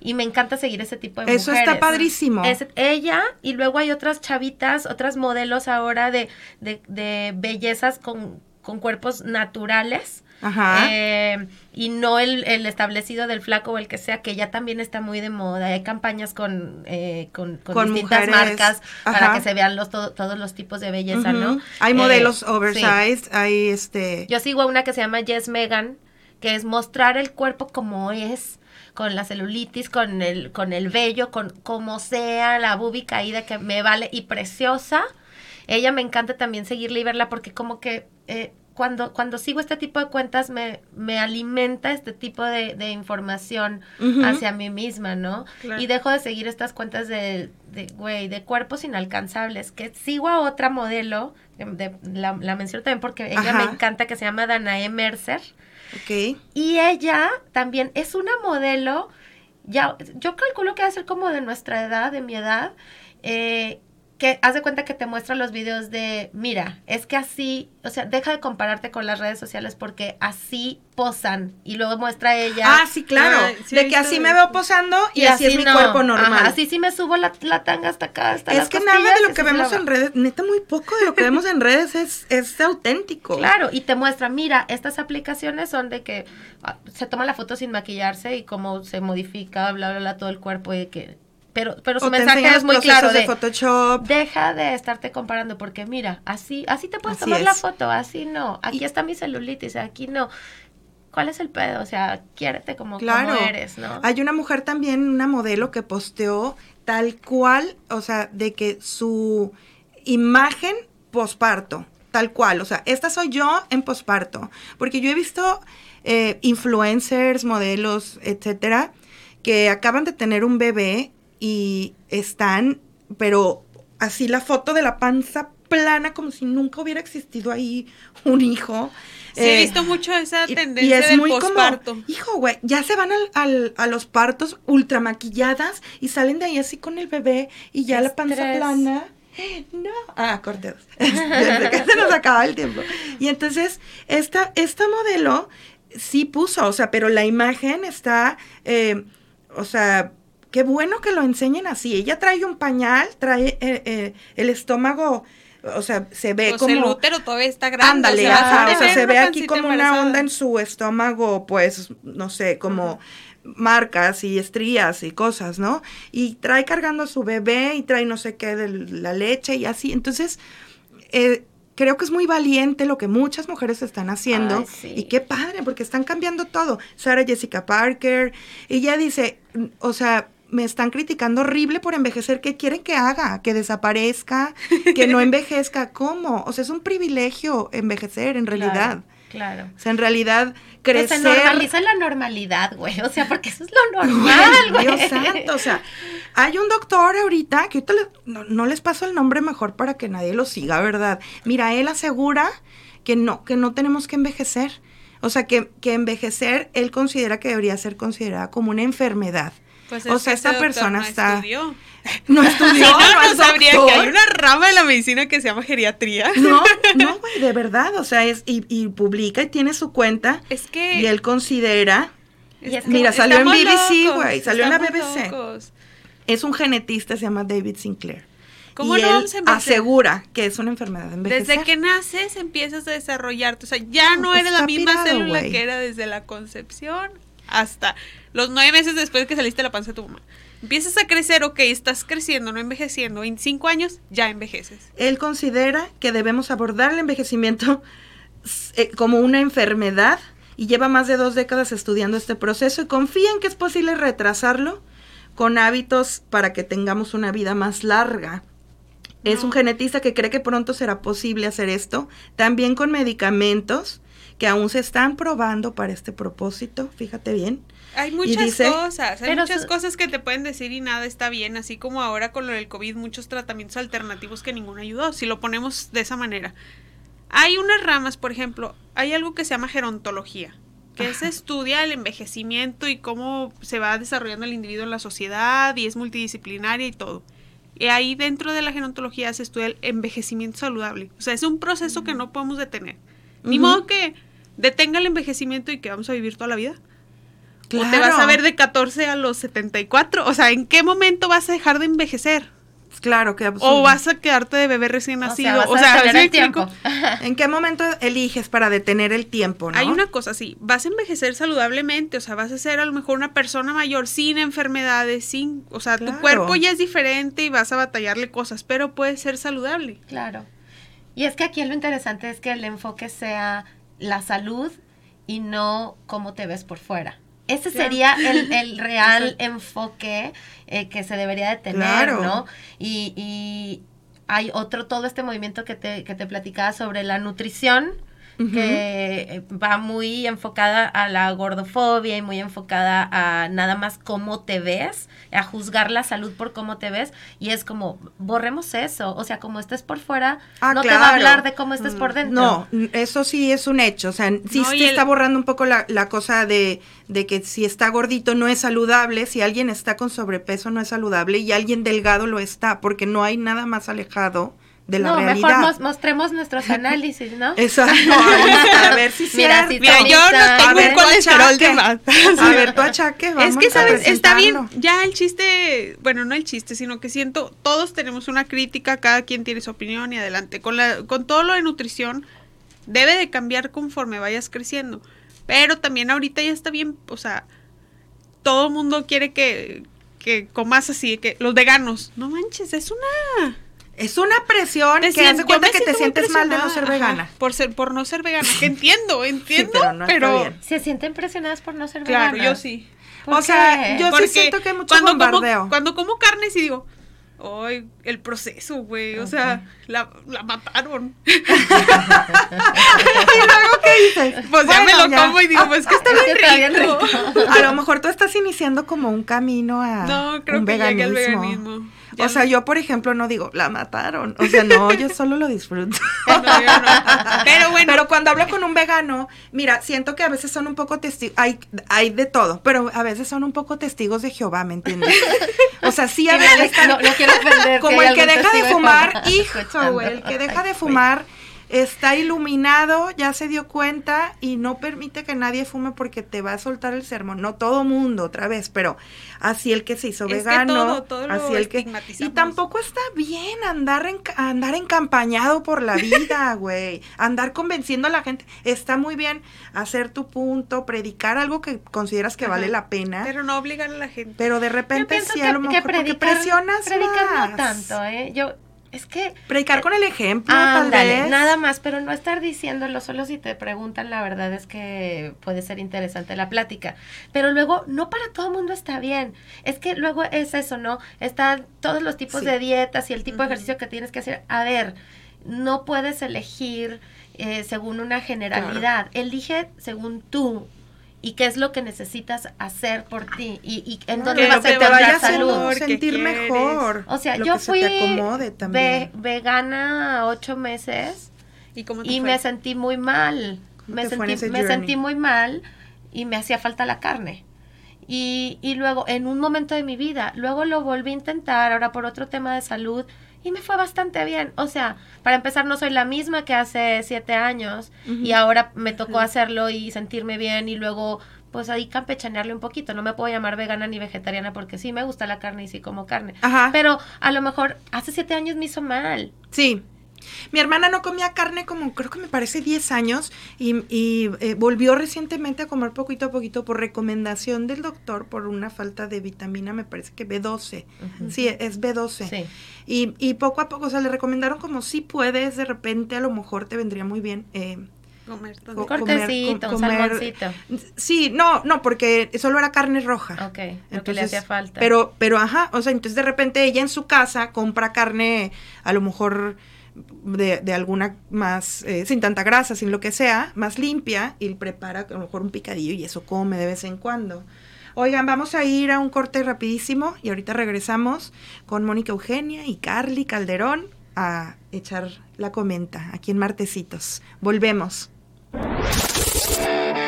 [SPEAKER 3] y me encanta seguir ese tipo de
[SPEAKER 1] Eso está padrísimo.
[SPEAKER 3] Es ella y luego hay otras chavitas, otras modelos ahora de, de, de bellezas con con cuerpos naturales. Ajá. Eh, y no el, establecido del flaco o el que sea, que ya también está muy de moda. Hay campañas con, eh, con, distintas marcas para que se vean los, todos los tipos de belleza, ¿no?
[SPEAKER 1] Hay modelos eh, oversized, hay este...
[SPEAKER 3] Yo sigo a una que se llama Jess Megan, que es mostrar el cuerpo como es, con la celulitis, con el, con el vello, con como sea, la bubi caída que me vale y preciosa. Ella me encanta también seguirla y verla porque como que cuando, cuando sigo este tipo de cuentas me, me alimenta este tipo de, información hacia mí misma, ¿no? Y dejo de seguir estas cuentas de, de, güey, de cuerpos inalcanzables, que sigo a otra modelo, de, la, menciono también porque ella me encanta, que se llama Danae Mercer.
[SPEAKER 1] Ok.
[SPEAKER 3] Y ella también es una modelo, ya, yo calculo que va a ser como de nuestra edad, de mi edad, eh, que haz de cuenta que te muestra los videos de, mira, es que así, o sea, deja de compararte con las redes sociales porque así posan y luego muestra ella.
[SPEAKER 1] Ah, sí, claro, de que así me veo posando y, así, es mi cuerpo normal.
[SPEAKER 3] así sí me subo la, tanga hasta acá, hasta
[SPEAKER 1] Es que nada de lo que vemos en redes, neta muy poco de lo que vemos en redes es, es auténtico.
[SPEAKER 3] Claro, y te muestra, mira, estas aplicaciones son de que ah, se toma la foto sin maquillarse y cómo se modifica, bla, bla, bla, todo el cuerpo y que pero, pero su mensaje es muy claro
[SPEAKER 1] de, Photoshop.
[SPEAKER 3] Deja de estarte comparando porque mira, así así te puedes tomar la foto, así no. Aquí está mi celulitis, aquí no. ¿Cuál es el pedo? O sea, quiérete como, como eres, ¿no?
[SPEAKER 1] Hay una mujer también, una modelo que posteó tal cual, o sea, de que su imagen posparto, tal cual, o sea, esta soy yo en posparto, porque yo he visto eh, influencers, modelos, etcétera, que acaban de tener un bebé y están, pero así la foto de la panza plana como si nunca hubiera existido ahí un hijo.
[SPEAKER 2] Sí, he eh, visto mucho esa tendencia y es muy posparto.
[SPEAKER 1] Como, hijo, güey, ya se van al, a los partos ultra maquilladas y salen de ahí así con el bebé y ya la panza plana. No. Ah, corte se nos acaba el tiempo. Y entonces, esta, esta modelo sí puso, o sea, pero la imagen está, eh, o sea, qué bueno que lo enseñen así. Ella trae un pañal, trae eh, eh, el estómago, o sea, se ve pues como...
[SPEAKER 2] el útero todavía está grande.
[SPEAKER 1] Ándale, o sea, se, ve aquí como una onda en su estómago, pues, no sé, como... marcas y estrías y cosas, ¿no? Y trae cargando a su bebé y trae no sé qué de la leche y así. Entonces, eh, creo que es muy valiente lo que muchas mujeres están haciendo. Y qué padre, porque están cambiando todo. Sarah Jessica Parker, ella dice, o sea, me están criticando horrible por envejecer. ¿Qué quieren que haga? ¿Que desaparezca? ¿Que no envejezca? ¿Cómo? O sea, es un privilegio envejecer en realidad.
[SPEAKER 3] Claro.
[SPEAKER 1] O sea, en realidad crecer...
[SPEAKER 3] se normaliza la normalidad, güey. O sea, porque eso es lo normal, güey.
[SPEAKER 1] Dios santo, o sea, hay un doctor ahorita, que ahorita no, no, les paso el nombre mejor para que nadie lo siga, ¿verdad? Mira, él asegura que no, que no tenemos que envejecer. O sea, que, que envejecer, él considera que debería ser considerada como una enfermedad.
[SPEAKER 2] Pues
[SPEAKER 1] o sea, esta persona
[SPEAKER 2] no
[SPEAKER 1] está...
[SPEAKER 2] Estudió.
[SPEAKER 1] No estudió,
[SPEAKER 2] no,
[SPEAKER 1] no,
[SPEAKER 2] no sabría que hay una rama de la medicina que se llama geriatría.
[SPEAKER 1] No, no, güey, de verdad, o sea, es, y, y, publica y tiene su cuenta.
[SPEAKER 2] Es que...
[SPEAKER 1] Y él considera... Es que mira, salió en BBC, güey, salió en la BBC. Locos. Es un genetista, se llama David Sinclair.
[SPEAKER 2] ¿Cómo
[SPEAKER 1] y
[SPEAKER 2] no
[SPEAKER 1] él asegura que es una enfermedad de envejecer.
[SPEAKER 2] Desde que naces empiezas a desarrollarte, o sea, ya no, no eres la misma
[SPEAKER 1] pirado,
[SPEAKER 2] célula
[SPEAKER 1] wey.
[SPEAKER 2] que era desde la concepción hasta los nueve meses después de que saliste de la panza de tu mamá. Empiezas a crecer, ok, estás creciendo, no envejeciendo. En cinco años ya envejeces.
[SPEAKER 1] Él considera que debemos abordar el envejecimiento eh, como una enfermedad y lleva más de dos décadas estudiando este proceso y confía en que es posible retrasarlo con hábitos para que tengamos una vida más larga. No. Es un genetista que cree que pronto será posible hacer esto, también con medicamentos que aún se están probando para este propósito, fíjate bien.
[SPEAKER 2] Hay muchas dice, cosas, hay muchas cosas que te pueden decir y nada está bien, así como ahora con lo del COVID, muchos tratamientos alternativos que ninguno ayudó, si lo ponemos de esa manera. Hay unas ramas, por ejemplo, hay algo que se llama gerontología, que Ajá. se estudia el envejecimiento y cómo se va desarrollando el individuo en la sociedad y es multidisciplinaria y todo. Y ahí dentro de la gerontología se estudia el envejecimiento saludable. O sea, es un proceso que no podemos detener. Ni uh -huh. modo que detenga el envejecimiento y que vamos a vivir toda la vida. Claro. O te vas a ver de 14 a los 74. O sea, ¿en qué momento vas a dejar de envejecer?
[SPEAKER 1] Claro que
[SPEAKER 2] O vas a quedarte de bebé recién nacido.
[SPEAKER 3] O sea,
[SPEAKER 2] o sea
[SPEAKER 3] ¿sí el tiempo.
[SPEAKER 1] ¿En qué momento eliges para detener el tiempo? ¿no?
[SPEAKER 2] Hay una cosa, sí. Vas a envejecer saludablemente. O sea, vas a ser a lo mejor una persona mayor sin enfermedades, sin. O sea, claro. tu cuerpo ya es diferente y vas a batallarle cosas, pero puede ser saludable.
[SPEAKER 3] Claro. Y es que aquí lo interesante es que el enfoque sea la salud y no cómo te ves por fuera. Ese sería el, el real enfoque eh, que se debería de tener,
[SPEAKER 1] claro.
[SPEAKER 3] ¿no? Y, y, hay otro, todo este movimiento que te, que te platicaba sobre la nutrición, uh -huh. que va muy enfocada a la gordofobia y muy enfocada a nada más cómo te ves, a juzgar la salud por cómo te ves, y es como, borremos eso, o sea, como estés por fuera,
[SPEAKER 1] ah,
[SPEAKER 3] no
[SPEAKER 1] claro.
[SPEAKER 3] te va a hablar de cómo estés mm, por dentro.
[SPEAKER 1] No, eso sí es un hecho, o sea, sí no, se está borrando un poco la, la cosa de, de que si está gordito no es saludable, si alguien está con sobrepeso no es saludable y alguien delgado lo está, porque no hay nada más alejado de la
[SPEAKER 3] no,
[SPEAKER 1] realidad.
[SPEAKER 3] mejor mos mostremos nuestros análisis, ¿no?
[SPEAKER 1] Exacto. a ver si
[SPEAKER 3] Mira, si
[SPEAKER 2] Mira, yo no tengo un colesterol de más.
[SPEAKER 1] A ver, tu achaque, vamos
[SPEAKER 2] Es que, ¿sabes?
[SPEAKER 1] A
[SPEAKER 2] Está bien, ya el chiste, bueno, no el chiste, sino que siento, todos tenemos una crítica, cada quien tiene su opinión y adelante. Con, la, con todo lo de nutrición, debe de cambiar conforme vayas creciendo. Pero también ahorita ya está bien, o sea, todo el mundo quiere que, que comas así, que los veganos, no manches, es una...
[SPEAKER 1] Es una presión
[SPEAKER 2] Te
[SPEAKER 1] que hace cuenta que te sientes mal de no ser
[SPEAKER 2] ajá,
[SPEAKER 1] vegana.
[SPEAKER 2] por ser por no ser vegana, que entiendo, entiendo,
[SPEAKER 1] pero no está
[SPEAKER 2] pero
[SPEAKER 1] bien.
[SPEAKER 3] Se sienten presionadas por no ser
[SPEAKER 2] claro,
[SPEAKER 3] veganas.
[SPEAKER 2] yo sí.
[SPEAKER 3] ¿Por
[SPEAKER 1] O sea, yo sí siento que hay mucho
[SPEAKER 2] cuando
[SPEAKER 1] bombardeo.
[SPEAKER 2] Como, cuando como carne sí digo, ay, el proceso, güey, o sea, la, la mataron.
[SPEAKER 1] ¿Y luego qué dices?
[SPEAKER 2] Pues ya me
[SPEAKER 1] Bueno,
[SPEAKER 2] lo como y digo, pues que está
[SPEAKER 3] Es que está
[SPEAKER 2] bien rico.
[SPEAKER 1] A lo mejor tú estás iniciando como un camino a
[SPEAKER 2] No, creo
[SPEAKER 1] un
[SPEAKER 2] que llegué al
[SPEAKER 1] veganismo.
[SPEAKER 2] veganismo. Ya
[SPEAKER 1] O sea, yo, por ejemplo, no digo, la mataron. O sea, no, yo solo lo disfruto.
[SPEAKER 2] No, yo no. Pero bueno,
[SPEAKER 1] Pero cuando hablo con un vegano, mira, siento que a veces son un poco testigos, hay, hay de todo, pero a veces son un poco testigos de Jehová, ¿me entiendes? O sea, sí a veces
[SPEAKER 3] no, no quiero ofender.
[SPEAKER 1] Como el que deja de fumar, hijo, güey, el que deja de fumar está iluminado, ya se dio cuenta y no permite que nadie fume porque te va a soltar el sermón. No todo mundo otra vez, pero así el que se hizo
[SPEAKER 2] Es que
[SPEAKER 1] vegano,
[SPEAKER 2] todo- todo lo
[SPEAKER 1] así el que y tampoco está bien andar en, andar encampañado por la vida, güey. Andar convenciendo a la gente. Está muy bien hacer tu punto, predicar algo que consideras que
[SPEAKER 2] Ajá.
[SPEAKER 1] vale la pena.
[SPEAKER 2] pero no obligar a la gente.
[SPEAKER 1] Pero de repente sí, a lo
[SPEAKER 3] que
[SPEAKER 1] mejor porque presionas
[SPEAKER 3] predicar
[SPEAKER 1] más.
[SPEAKER 3] no tanto, ¿eh? Yo, es que...
[SPEAKER 1] Predicar con el ejemplo, tal vez.
[SPEAKER 3] Nada más, pero no estar diciéndolo solo si te preguntan, la verdad es que puede ser interesante la plática. Pero luego, no para todo el mundo está bien. Es que luego es eso, ¿no? Están todos los tipos de dietas y el tipo de ejercicio que tienes que hacer. A ver, no puedes elegir eh, según una generalidad. Elige según tú y qué es lo que necesitas hacer por ti y, en dónde vas a encontrar salud.
[SPEAKER 1] sentir mejor.
[SPEAKER 3] O sea, yo fui vegana ocho meses y, me sentí muy mal. Me sentí, me sentí muy mal y me hacía falta la carne. Y, y luego, en un momento de mi vida, luego lo volví a intentar, ahora por otro tema de salud, y me fue bastante bien. O sea, para empezar, no soy la misma que hace siete años y ahora me tocó hacerlo y sentirme bien y luego pues ahí campechanearle un poquito. No me puedo llamar vegana ni vegetariana porque sí me gusta la carne y sí como carne. Pero a lo mejor hace siete años me hizo mal.
[SPEAKER 1] Sí. Mi hermana no comía carne como creo que me parece 10 años y, eh, volvió recientemente a comer poquito a poquito por recomendación del doctor por una falta de vitamina, me parece que B12. Sí, es B12. Y, y, poco a poco, o sea, le recomendaron como si puedes, de repente a lo mejor te vendría muy bien. Eh,
[SPEAKER 3] comer todo. cortecito, salmoncito.
[SPEAKER 1] Sí, no, no, porque solo era carne roja.
[SPEAKER 3] Ok, lo que le hacía falta.
[SPEAKER 1] Pero, pero ajá, o sea, entonces de repente ella en su casa compra carne a lo mejor de, alguna más, eh, sin tanta grasa, sin lo que sea, más limpia, y prepara a lo mejor un picadillo y eso come de vez en cuando. Oigan, vamos a ir a un corte rapidísimo y ahorita regresamos con Mónica Eugenia y Carly Calderón a echar la comenta aquí en Martecitos. Volvemos.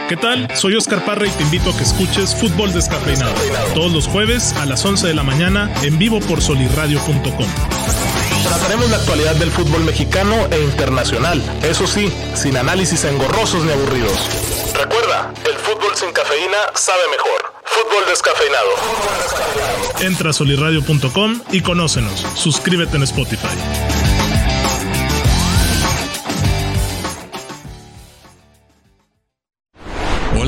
[SPEAKER 5] ¿Qué tal? Soy Oscar Parra y te invito a que escuches Fútbol Descafeinado todos los jueves a las 11 de la mañana en vivo por solirradio.com.
[SPEAKER 6] Trataremos la actualidad del fútbol mexicano e internacional, eso sí, sin análisis engorrosos ni aburridos. Recuerda, el fútbol sin cafeína sabe mejor. Fútbol descafeinado.
[SPEAKER 5] Entra a solirradio.com y conócenos. Suscríbete en Spotify.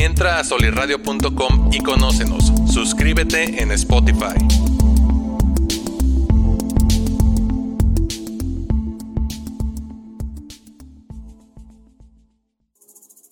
[SPEAKER 4] Entra a solirradio.com y conócenos. Suscríbete en Spotify.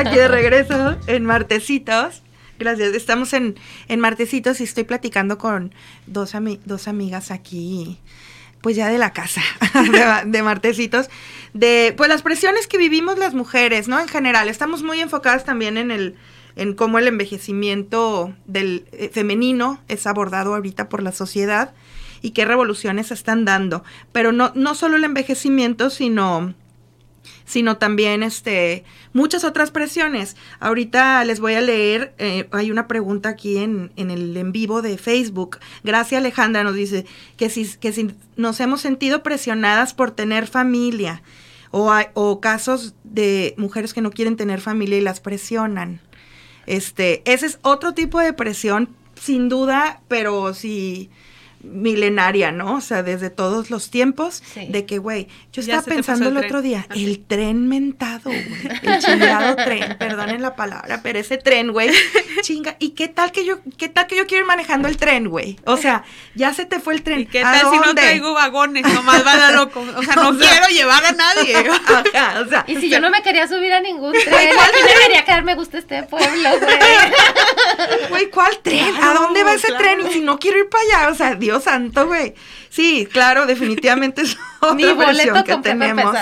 [SPEAKER 1] Aquí de regreso en Martecitos. Gracias, estamos en, en Martecitos y estoy platicando con dos, dos amigas aquí pues ya de la casa, de, martecitos, de pues las presiones que vivimos las mujeres, ¿no? En general, estamos muy enfocadas también en el en cómo el envejecimiento del eh, femenino es abordado ahorita por la sociedad y qué revoluciones se están dando, pero no no solo el envejecimiento, sino sino también este, muchas otras presiones. Ahorita les voy a leer, eh, hay una pregunta aquí en, en, el en vivo de Facebook. Gracias Alejandra nos dice que si, que si nos hemos sentido presionadas por tener familia o, o casos de mujeres que no quieren tener familia y las presionan. Este, ese es otro tipo de presión, sin duda, pero si milenaria, ¿no? O sea, desde todos los tiempos, de que, güey, yo estaba pensando el, otro día, el tren mentado, güey, el chingado tren, perdonen la palabra, pero ese tren, güey, chinga, ¿y qué tal que yo, qué tal que yo quiero ir manejando el tren, güey? O sea, ya se te fue el tren. ¿Y
[SPEAKER 2] qué tal si no traigo vagones? Nomás va a loco, o sea, no quiero llevar a nadie.
[SPEAKER 3] o sea, y si yo no me quería subir a ningún tren, ¿cuál me quería quedar, me gusta este pueblo, güey.
[SPEAKER 1] Güey, ¿cuál tren? ¿A dónde va ese tren? Y si no quiero ir para allá, o sea, Dios santo, güey. Sí, claro, definitivamente es otra versión que tenemos.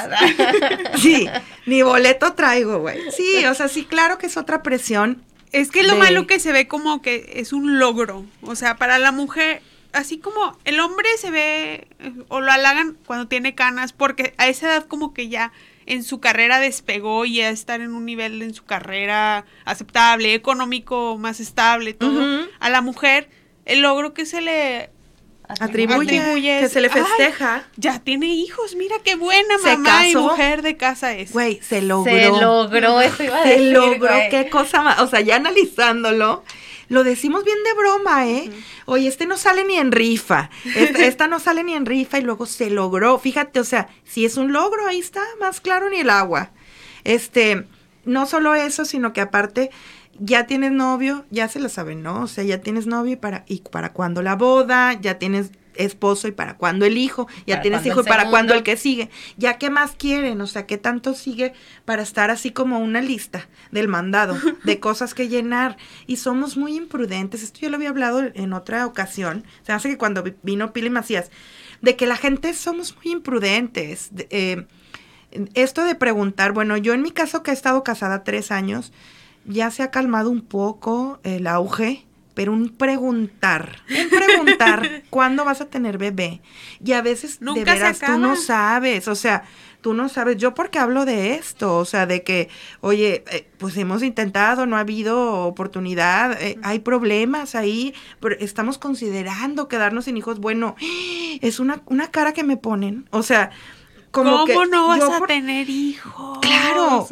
[SPEAKER 1] sí, ni boleto traigo, güey. Sí, o sea, sí, claro que es otra presión.
[SPEAKER 2] Es que lo malo que se ve como que es un logro. O sea, para la mujer, así como el hombre se ve o lo halagan cuando tiene canas, porque a esa edad como que ya en su carrera despegó y ya estar en un nivel en su carrera aceptable, económico, más estable, todo. A la mujer, el logro que se le
[SPEAKER 1] atribuye, que se le festeja.
[SPEAKER 2] ya tiene hijos, mira qué buena mamá y mujer de casa es.
[SPEAKER 1] Güey, se logró.
[SPEAKER 3] Se logró, eso iba a
[SPEAKER 1] decir, Se logró, qué cosa más, o sea, ya analizándolo, lo decimos bien de broma, ¿eh? Oye, este no sale ni en rifa, esta, no sale ni en rifa y luego se logró, fíjate, o sea, si es un logro, ahí está, más claro ni el agua. Este, no solo eso, sino que aparte ya tienes novio, ya se lo saben, ¿no? O sea, ya tienes novio y para, y para cuando la boda, ya tienes esposo y para cuando el hijo, ya tienes hijo y para cuando el que sigue. Ya qué más quieren, o sea, qué tanto sigue para estar así como una lista del mandado de cosas que llenar. Y somos muy imprudentes. Esto yo lo había hablado en otra ocasión. Se hace que cuando vino Pili Macías, de que la gente somos muy imprudentes. Eh, esto de preguntar, bueno, yo en mi caso que he estado casada tres años, ya se ha calmado un poco el auge, pero un preguntar, un preguntar cuándo vas a tener bebé. Y a veces de veras tú no sabes, o sea, tú no sabes, yo porque hablo de esto, o sea, de que, oye, eh, pues hemos intentado, no ha habido oportunidad, eh, hay problemas ahí, pero estamos considerando quedarnos sin hijos. Bueno, es una, una cara que me ponen, o sea,
[SPEAKER 2] como ¿Cómo no vas a tener hijos?
[SPEAKER 1] Claro,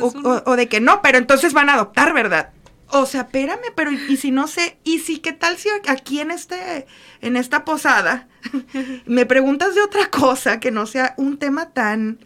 [SPEAKER 1] o, de que no, pero entonces van a adoptar, ¿verdad? O sea, espérame, pero y, si no sé, y si qué tal si aquí en este, en esta posada, me preguntas de otra cosa que no sea un tema tan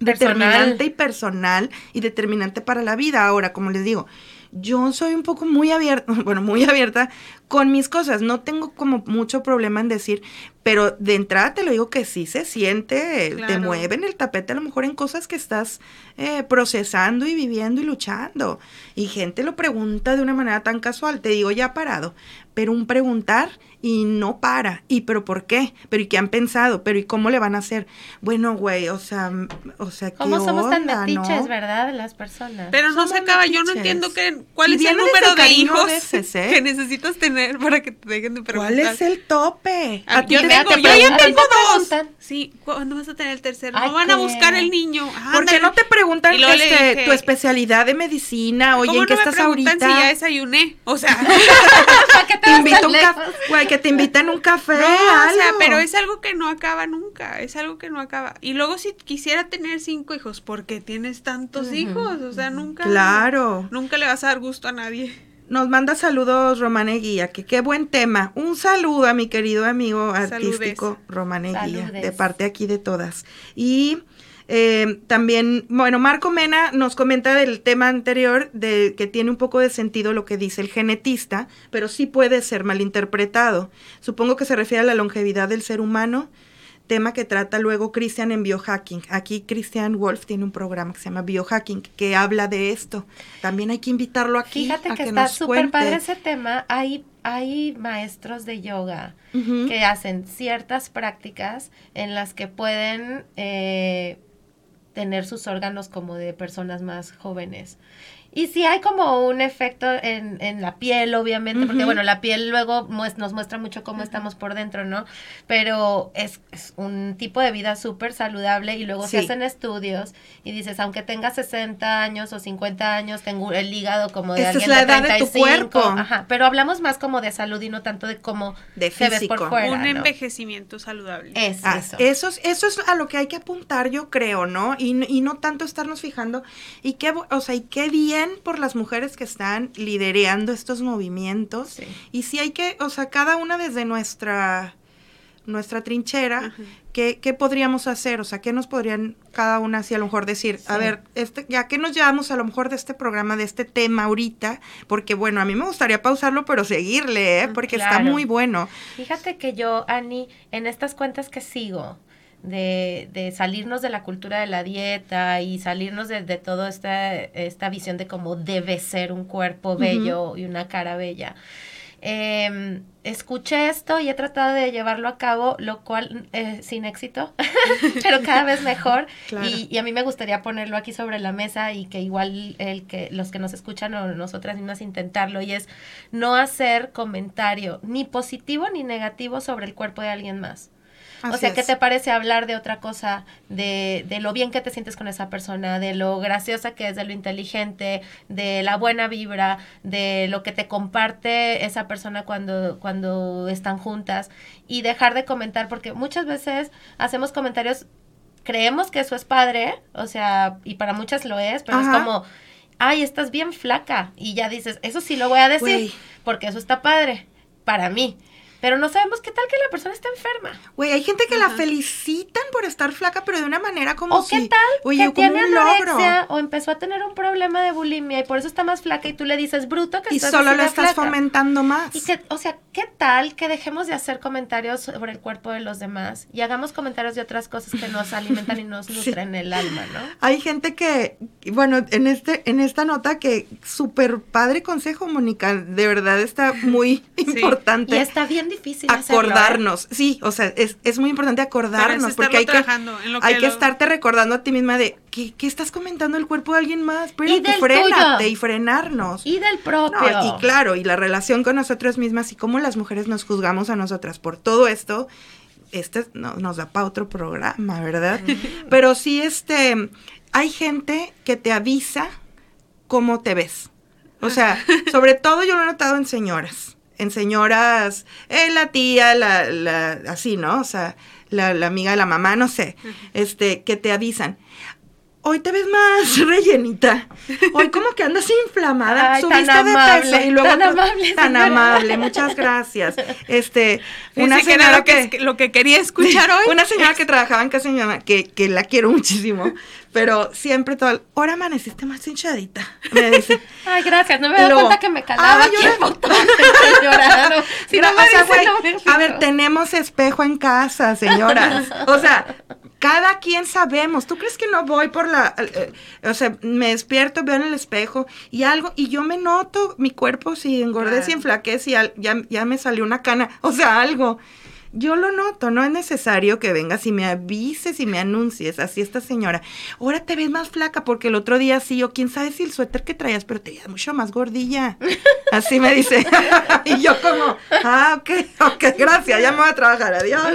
[SPEAKER 1] determinante y personal y determinante para la vida. Ahora, como les digo, yo soy un poco muy abierta, bueno, muy abierta con mis cosas. No tengo como mucho problema en decir, pero de entrada te lo digo que sí se siente, te mueven el tapete a lo mejor en cosas que estás eh, procesando y viviendo y luchando. Y gente lo pregunta de una manera tan casual, te digo ya parado, pero un preguntar y no para. ¿Y pero por qué? ¿Pero y qué han pensado? ¿Pero y cómo le van a hacer? Bueno, güey, o sea, o sea,
[SPEAKER 3] ¿Cómo somos tan metiches, verdad, las personas?
[SPEAKER 2] Pero no se acaba, yo no entiendo que, cuál es el número de hijos que necesitas tener para que te dejen de preguntar.
[SPEAKER 1] ¿Cuál es el tope?
[SPEAKER 2] Ah, yo, tengo, yo ya tengo dos. Sí, ¿cuándo vas a tener el tercero? no van a buscar el niño.
[SPEAKER 1] ¿Por qué no te preguntan este, tu especialidad de medicina? Oye, ¿en qué estás ahorita? si
[SPEAKER 2] ya desayuné? O sea,
[SPEAKER 1] te invito un café, que te invitan un café. No, o sea,
[SPEAKER 2] pero es algo que no acaba nunca, es algo que no acaba. Y luego si quisiera tener cinco hijos, ¿por qué tienes tantos hijos? O sea, nunca.
[SPEAKER 1] Claro.
[SPEAKER 2] Nunca le vas a dar gusto a nadie.
[SPEAKER 1] Nos manda saludos Romane Guía, que qué buen tema. Un saludo a mi querido amigo artístico Romane Guía, de parte aquí de todas. Y eh, también, bueno, Marco Mena nos comenta del tema anterior, de que tiene un poco de sentido lo que dice el genetista, pero sí puede ser malinterpretado. Supongo que se refiere a la longevidad del ser humano, tema que trata luego Christian en biohacking. Aquí Christian Wolf tiene un programa que se llama Biohacking, que habla de esto. También hay que invitarlo aquí.
[SPEAKER 3] Fíjate que, está súper padre ese tema. Hay, hay maestros de yoga que hacen ciertas prácticas en las que pueden... Eh, tener sus órganos como de personas más jóvenes. Y sí hay como un efecto en, en la piel, obviamente, porque bueno, la piel luego nos muestra mucho cómo estamos por dentro, ¿no? Pero es, un tipo de vida súper saludable y luego se hacen estudios y dices, aunque tenga 60 años o 50 años, tengo el hígado como de alguien es la edad de tu cuerpo. Ajá, pero hablamos más como de salud y no tanto de cómo
[SPEAKER 1] de físico. por fuera,
[SPEAKER 2] Un envejecimiento saludable.
[SPEAKER 1] Es ah, eso. eso. Es, eso es a lo que hay que apuntar, yo creo, ¿no? Y, y no tanto estarnos fijando y qué, o sea, y qué bien por las mujeres que están liderando estos movimientos. Y sí hay que, o sea, cada una desde nuestra nuestra trinchera, ¿qué, podríamos hacer? O sea, ¿qué nos podrían cada una así a lo mejor decir? A ver, este, ya que nos llevamos a lo mejor de este programa, de este tema ahorita, porque bueno, a mí me gustaría pausarlo, pero seguirle, ¿eh? porque está muy bueno.
[SPEAKER 3] Fíjate que yo, Ani, en estas cuentas que sigo, de, de, salirnos de la cultura de la dieta y salirnos de, de toda esta, esta visión de cómo debe ser un cuerpo bello y una cara bella. Eh, escuché esto y he tratado de llevarlo a cabo, lo cual eh, sin éxito, pero cada vez mejor. Y, a mí me gustaría ponerlo aquí sobre la mesa y que igual el que los que nos escuchan o nosotras mismas intentarlo y es no hacer comentario ni positivo ni negativo sobre el cuerpo de alguien más o sea, ¿qué te parece hablar de otra cosa, de, de lo bien que te sientes con esa persona, de lo graciosa que es, de lo inteligente, de la buena vibra, de lo que te comparte esa persona cuando, cuando están juntas y dejar de comentar, porque muchas veces hacemos comentarios, creemos que eso es padre, o sea, y para muchas lo es, pero es como, ay, estás bien flaca, y ya dices, eso sí lo voy a decir, porque eso está padre, para mí. Pero no sabemos qué tal que la persona está enferma.
[SPEAKER 1] Güey, hay gente que la felicitan por estar flaca, pero de una manera como
[SPEAKER 3] o qué tal que tiene anorexia o empezó a tener un problema de bulimia y por eso está más flaca y tú le dices bruto que
[SPEAKER 1] y solo lo estás fomentando más.
[SPEAKER 3] Y que, o sea, ¿qué tal que dejemos de hacer comentarios sobre el cuerpo de los demás y hagamos comentarios de otras cosas que nos alimentan y nos nutren el alma, ¿no?
[SPEAKER 1] Hay gente que, bueno, en este, en esta nota que súper padre consejo, Mónica, de verdad está muy importante.
[SPEAKER 3] Y está bien difícil
[SPEAKER 1] ¿eh? acordarnos. Sí, o sea, es, es muy importante acordarnos porque hay que, hay que estarte recordando a ti misma de ¿qué, estás comentando el cuerpo de alguien más? Pero y frénate y frenarnos.
[SPEAKER 3] Y del propio.
[SPEAKER 1] y claro, y la relación con nosotros mismas y cómo las mujeres nos juzgamos a nosotras por todo esto. Este no, nos da para otro programa, ¿verdad? Pero sí, este, hay gente que te avisa cómo te ves. O sea, sobre todo yo lo he notado en señoras en señoras, eh, la tía, la, la, así, ¿no? O sea, la, la, amiga de la mamá, no sé, este, que te avisan. Hoy te ves más rellenita. Hoy como que andas inflamada. Subiste tan amable, de peso y luego tan amable. Tan amable, muchas gracias. Este,
[SPEAKER 2] una señora lo que, lo que quería escuchar hoy.
[SPEAKER 1] Una señora que trabajaba en casa de que, que la quiero muchísimo, pero siempre todo, ahora amaneciste más hinchadita. Me dice.
[SPEAKER 3] Ay, gracias, no me doy cuenta que me calaba aquí el botón. lloraron.
[SPEAKER 1] Si no a ver, tenemos espejo en casa, señoras. O sea, cada quien sabemos. ¿Tú crees que no voy por la, eh, o sea, me despierto, veo en el espejo y algo, y yo me noto mi cuerpo si engordé, si enflaquece, si ya, ya me salió una cana, o sea, algo yo lo noto, no es necesario que vengas y me avises y me anuncies, así esta señora, ahora te ves más flaca porque el otro día sí, o quién sabe si el suéter que traías, pero te veías mucho más gordilla. Así me dice. y yo como, ah, ok, ok, gracias, ya me voy a trabajar, adiós.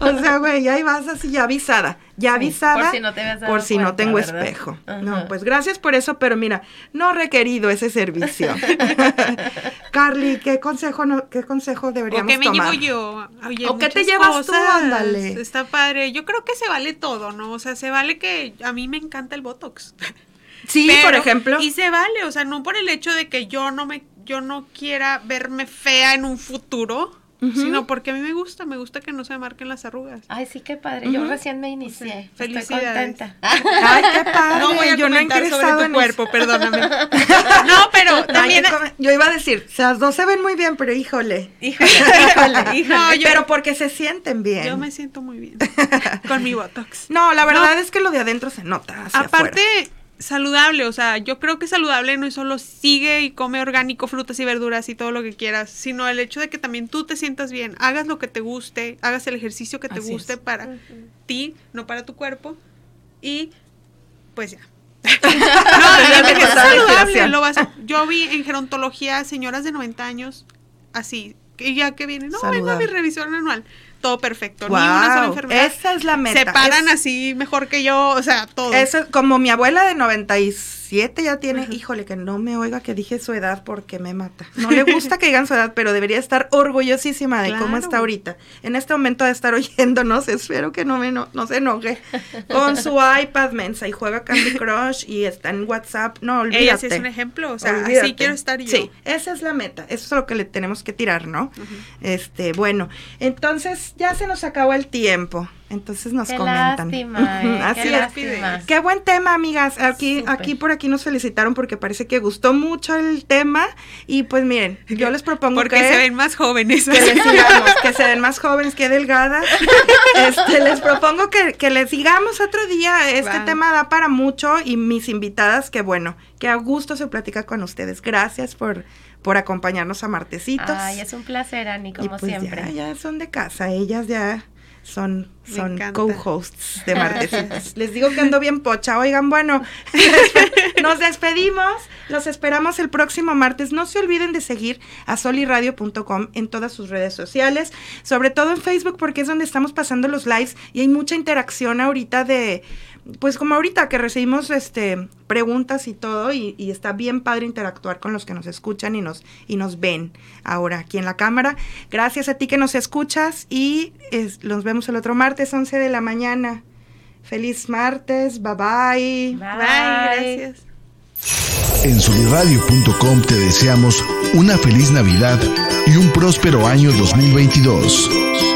[SPEAKER 1] O sea, güey, ya vas así ya avisada ya avisada. por si no, te por si no tengo espejo. No, pues gracias por eso, pero mira, no requerido ese servicio. Carly, ¿qué consejo no, qué consejo deberíamos tomar? ¿O qué me llevo
[SPEAKER 2] yo?
[SPEAKER 1] ¿O qué te llevas tú? Ándale.
[SPEAKER 2] Está padre. Yo creo que se vale todo, ¿no? O sea, se vale que a mí me encanta el Botox.
[SPEAKER 1] Sí, por ejemplo.
[SPEAKER 2] Y se vale, o sea, no por el hecho de que yo no me yo no quiera verme fea en un futuro sino porque a mí me gusta, me gusta que no se marquen las arrugas.
[SPEAKER 3] Ay, sí, qué padre. Yo recién me inicié. Estoy contenta.
[SPEAKER 1] Ay, qué padre.
[SPEAKER 2] No voy a yo no sobre tu cuerpo, perdóname. no, pero también...
[SPEAKER 1] yo iba a decir, o las dos se ven muy bien, pero híjole. Híjole, híjole, híjole. pero porque se sienten bien.
[SPEAKER 2] Yo me siento muy bien con mi Botox.
[SPEAKER 1] No, la verdad es que lo de adentro se nota
[SPEAKER 2] Aparte saludable, o sea, yo creo que saludable no es solo sigue y come orgánico, frutas y verduras y todo lo que quieras, sino el hecho de que también tú te sientas bien, hagas lo que te guste, hagas el ejercicio que te guste para ti, no para tu cuerpo y pues ya. no, es saludable, lo vas yo vi en gerontología señoras de 90 años así, y ya que vienen, no, vengo a mi revisión anual todo perfecto, ni una sola enfermedad.
[SPEAKER 1] Esa es la meta.
[SPEAKER 2] Se paran así mejor que yo, o sea, todo.
[SPEAKER 1] Eso, como mi abuela de 95 siete ya tiene, híjole, que no me oiga que dije su edad porque me mata. No le gusta que digan su edad, pero debería estar orgullosísima de cómo está ahorita. En este momento de estar oyéndonos, espero que no, me no, se enoje. Con su iPad mensa y juega Candy Crush y está en WhatsApp. No, olvídate. Ella
[SPEAKER 2] sí es un ejemplo, o sea, así quiero estar yo.
[SPEAKER 1] Sí, esa es la meta, eso es lo que le tenemos que tirar, ¿no? Este, bueno, entonces ya se nos acabó el tiempo. Entonces nos
[SPEAKER 3] qué
[SPEAKER 1] comentan.
[SPEAKER 3] Lástima, eh, Así qué Lástima.
[SPEAKER 1] Qué buen tema, amigas. Aquí, aquí por aquí nos felicitaron porque parece que gustó mucho el tema. Y pues miren, yo les propongo
[SPEAKER 2] porque
[SPEAKER 1] que
[SPEAKER 2] se ven más jóvenes.
[SPEAKER 1] Que les sigamos, que se ven más jóvenes, que delgadas. Este, les propongo que, que les sigamos otro día. Este tema da para mucho y mis invitadas, que bueno, que a gusto se platica con ustedes. Gracias por por acompañarnos a Martecitos.
[SPEAKER 3] Ay, es un placer, Ani, como pues siempre.
[SPEAKER 1] Ya, ya son de casa, ellas ya son, son co-hosts de Martesitos. Les digo que ando bien pocha. Oigan, bueno, nos despedimos. Los esperamos el próximo martes. No se olviden de seguir a soliradio.com en todas sus redes sociales, sobre todo en Facebook, porque es donde estamos pasando los lives y hay mucha interacción ahorita de pues como ahorita que recibimos este preguntas y todo y, está bien padre interactuar con los que nos escuchan y nos y nos ven ahora aquí en la cámara. Gracias a ti que nos escuchas y nos vemos el otro martes 11 de la mañana. Feliz martes, bye bye.
[SPEAKER 3] Bye, bye gracias.
[SPEAKER 7] En soliradio.com te deseamos una feliz Navidad y un próspero año 2022.